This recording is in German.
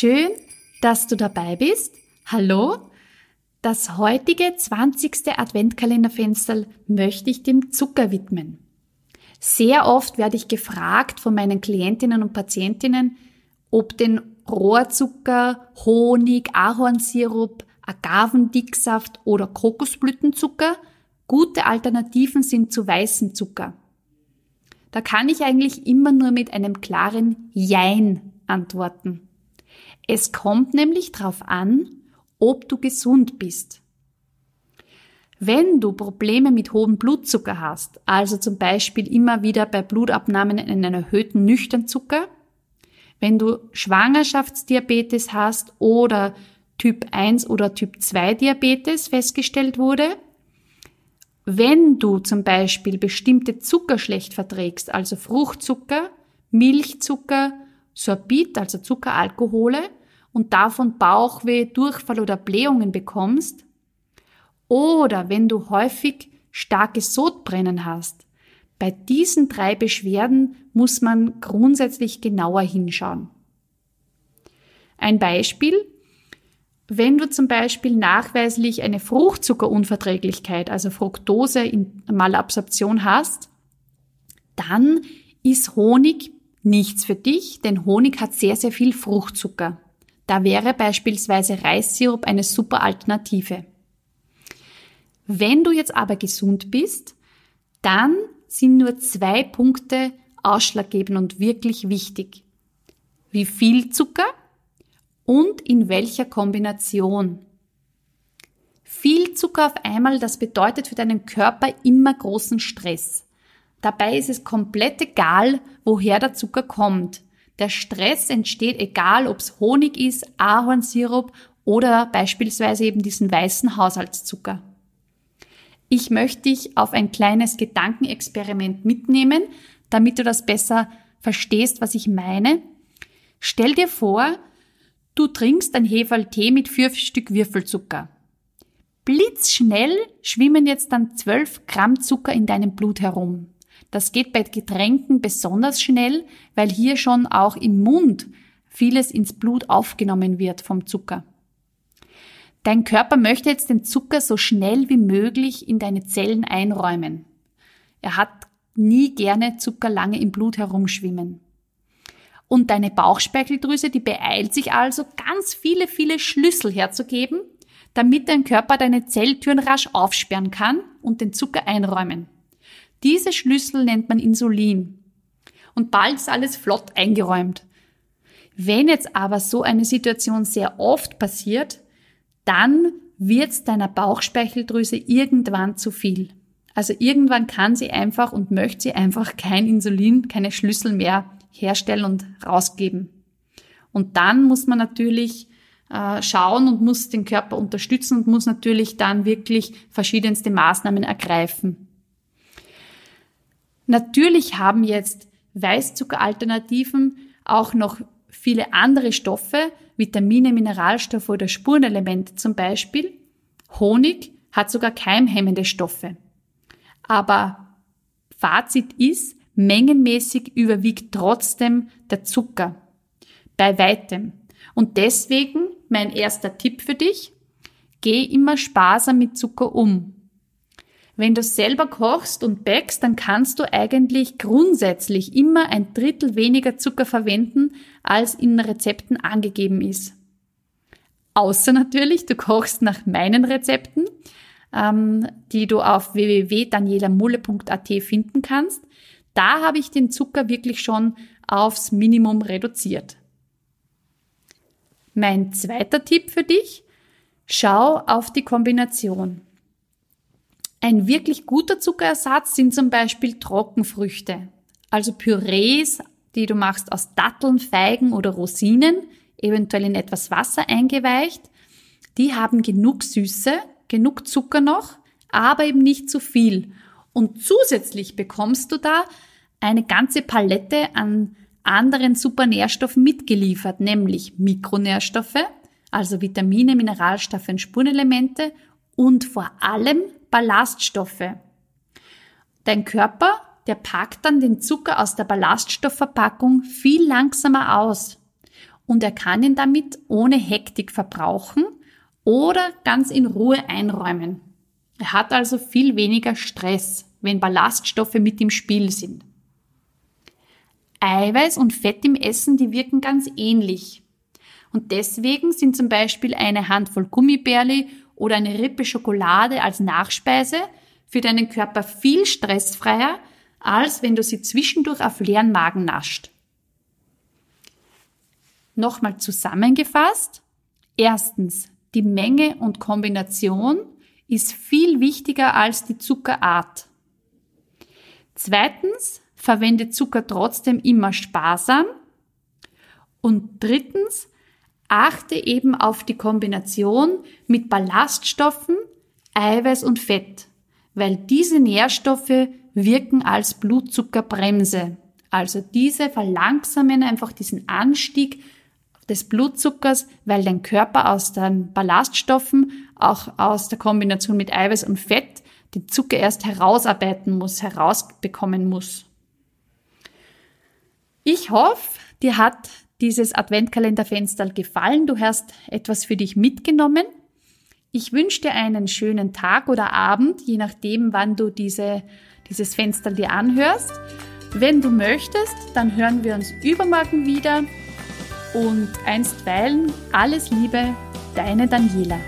Schön, dass du dabei bist. Hallo. Das heutige 20. Adventkalenderfenster möchte ich dem Zucker widmen. Sehr oft werde ich gefragt von meinen Klientinnen und Patientinnen, ob den Rohrzucker, Honig, Ahornsirup, Agavendicksaft oder Kokosblütenzucker gute Alternativen sind zu weißem Zucker. Da kann ich eigentlich immer nur mit einem klaren Jein antworten. Es kommt nämlich darauf an, ob du gesund bist. Wenn du Probleme mit hohem Blutzucker hast, also zum Beispiel immer wieder bei Blutabnahmen einen erhöhten Nüchternzucker, wenn du Schwangerschaftsdiabetes hast oder Typ 1 oder Typ 2 Diabetes festgestellt wurde, wenn du zum Beispiel bestimmte Zucker schlecht verträgst, also Fruchtzucker, Milchzucker, Sorbit, also Zuckeralkohole, und davon Bauchweh, Durchfall oder Blähungen bekommst, oder wenn du häufig starkes Sodbrennen hast, bei diesen drei Beschwerden muss man grundsätzlich genauer hinschauen. Ein Beispiel, wenn du zum Beispiel nachweislich eine Fruchtzuckerunverträglichkeit, also Fructose in Malabsorption hast, dann ist Honig nichts für dich, denn Honig hat sehr, sehr viel Fruchtzucker. Da wäre beispielsweise Reissirup eine super Alternative. Wenn du jetzt aber gesund bist, dann sind nur zwei Punkte ausschlaggebend und wirklich wichtig. Wie viel Zucker und in welcher Kombination. Viel Zucker auf einmal, das bedeutet für deinen Körper immer großen Stress. Dabei ist es komplett egal, woher der Zucker kommt. Der Stress entsteht egal, ob es Honig ist, Ahornsirup oder beispielsweise eben diesen weißen Haushaltszucker. Ich möchte dich auf ein kleines Gedankenexperiment mitnehmen, damit du das besser verstehst, was ich meine. Stell dir vor, du trinkst ein Heferl-Tee mit vier Stück Würfelzucker. Blitzschnell schwimmen jetzt dann zwölf Gramm Zucker in deinem Blut herum. Das geht bei Getränken besonders schnell, weil hier schon auch im Mund vieles ins Blut aufgenommen wird vom Zucker. Dein Körper möchte jetzt den Zucker so schnell wie möglich in deine Zellen einräumen. Er hat nie gerne Zucker lange im Blut herumschwimmen. Und deine Bauchspeicheldrüse, die beeilt sich also, ganz viele, viele Schlüssel herzugeben, damit dein Körper deine Zelltüren rasch aufsperren kann und den Zucker einräumen. Diese Schlüssel nennt man Insulin. Und bald ist alles flott eingeräumt. Wenn jetzt aber so eine Situation sehr oft passiert, dann wird deiner Bauchspeicheldrüse irgendwann zu viel. Also irgendwann kann sie einfach und möchte sie einfach kein Insulin, keine Schlüssel mehr herstellen und rausgeben. Und dann muss man natürlich äh, schauen und muss den Körper unterstützen und muss natürlich dann wirklich verschiedenste Maßnahmen ergreifen. Natürlich haben jetzt Weißzuckeralternativen auch noch viele andere Stoffe, Vitamine, Mineralstoffe oder Spurenelemente zum Beispiel. Honig hat sogar keimhemmende Stoffe. Aber Fazit ist, mengenmäßig überwiegt trotzdem der Zucker. Bei weitem. Und deswegen mein erster Tipp für dich, geh immer sparsam mit Zucker um. Wenn du selber kochst und backst, dann kannst du eigentlich grundsätzlich immer ein Drittel weniger Zucker verwenden, als in Rezepten angegeben ist. Außer natürlich, du kochst nach meinen Rezepten, ähm, die du auf www.danielamulle.at finden kannst. Da habe ich den Zucker wirklich schon aufs Minimum reduziert. Mein zweiter Tipp für dich, schau auf die Kombination. Ein wirklich guter Zuckerersatz sind zum Beispiel Trockenfrüchte, also Pürees, die du machst aus Datteln, Feigen oder Rosinen, eventuell in etwas Wasser eingeweicht. Die haben genug Süße, genug Zucker noch, aber eben nicht zu viel. Und zusätzlich bekommst du da eine ganze Palette an anderen Supernährstoffen mitgeliefert, nämlich Mikronährstoffe, also Vitamine, Mineralstoffe und Spurenelemente und vor allem Ballaststoffe. Dein Körper, der packt dann den Zucker aus der Ballaststoffverpackung viel langsamer aus und er kann ihn damit ohne Hektik verbrauchen oder ganz in Ruhe einräumen. Er hat also viel weniger Stress, wenn Ballaststoffe mit im Spiel sind. Eiweiß und Fett im Essen, die wirken ganz ähnlich. Und deswegen sind zum Beispiel eine Handvoll Gummibärli oder eine Rippe Schokolade als Nachspeise für deinen Körper viel stressfreier, als wenn du sie zwischendurch auf leeren Magen nascht. Nochmal zusammengefasst. Erstens, die Menge und Kombination ist viel wichtiger als die Zuckerart. Zweitens, verwende Zucker trotzdem immer sparsam. Und drittens, achte eben auf die Kombination mit Ballaststoffen, Eiweiß und Fett, weil diese Nährstoffe wirken als Blutzuckerbremse. Also diese verlangsamen einfach diesen Anstieg des Blutzuckers, weil dein Körper aus den Ballaststoffen, auch aus der Kombination mit Eiweiß und Fett, den Zucker erst herausarbeiten muss, herausbekommen muss. Ich hoffe, dir hat dieses Adventkalenderfenster gefallen. Du hast etwas für dich mitgenommen. Ich wünsche dir einen schönen Tag oder Abend, je nachdem, wann du diese, dieses Fenster dir anhörst. Wenn du möchtest, dann hören wir uns übermorgen wieder. Und einstweilen alles Liebe, deine Daniela.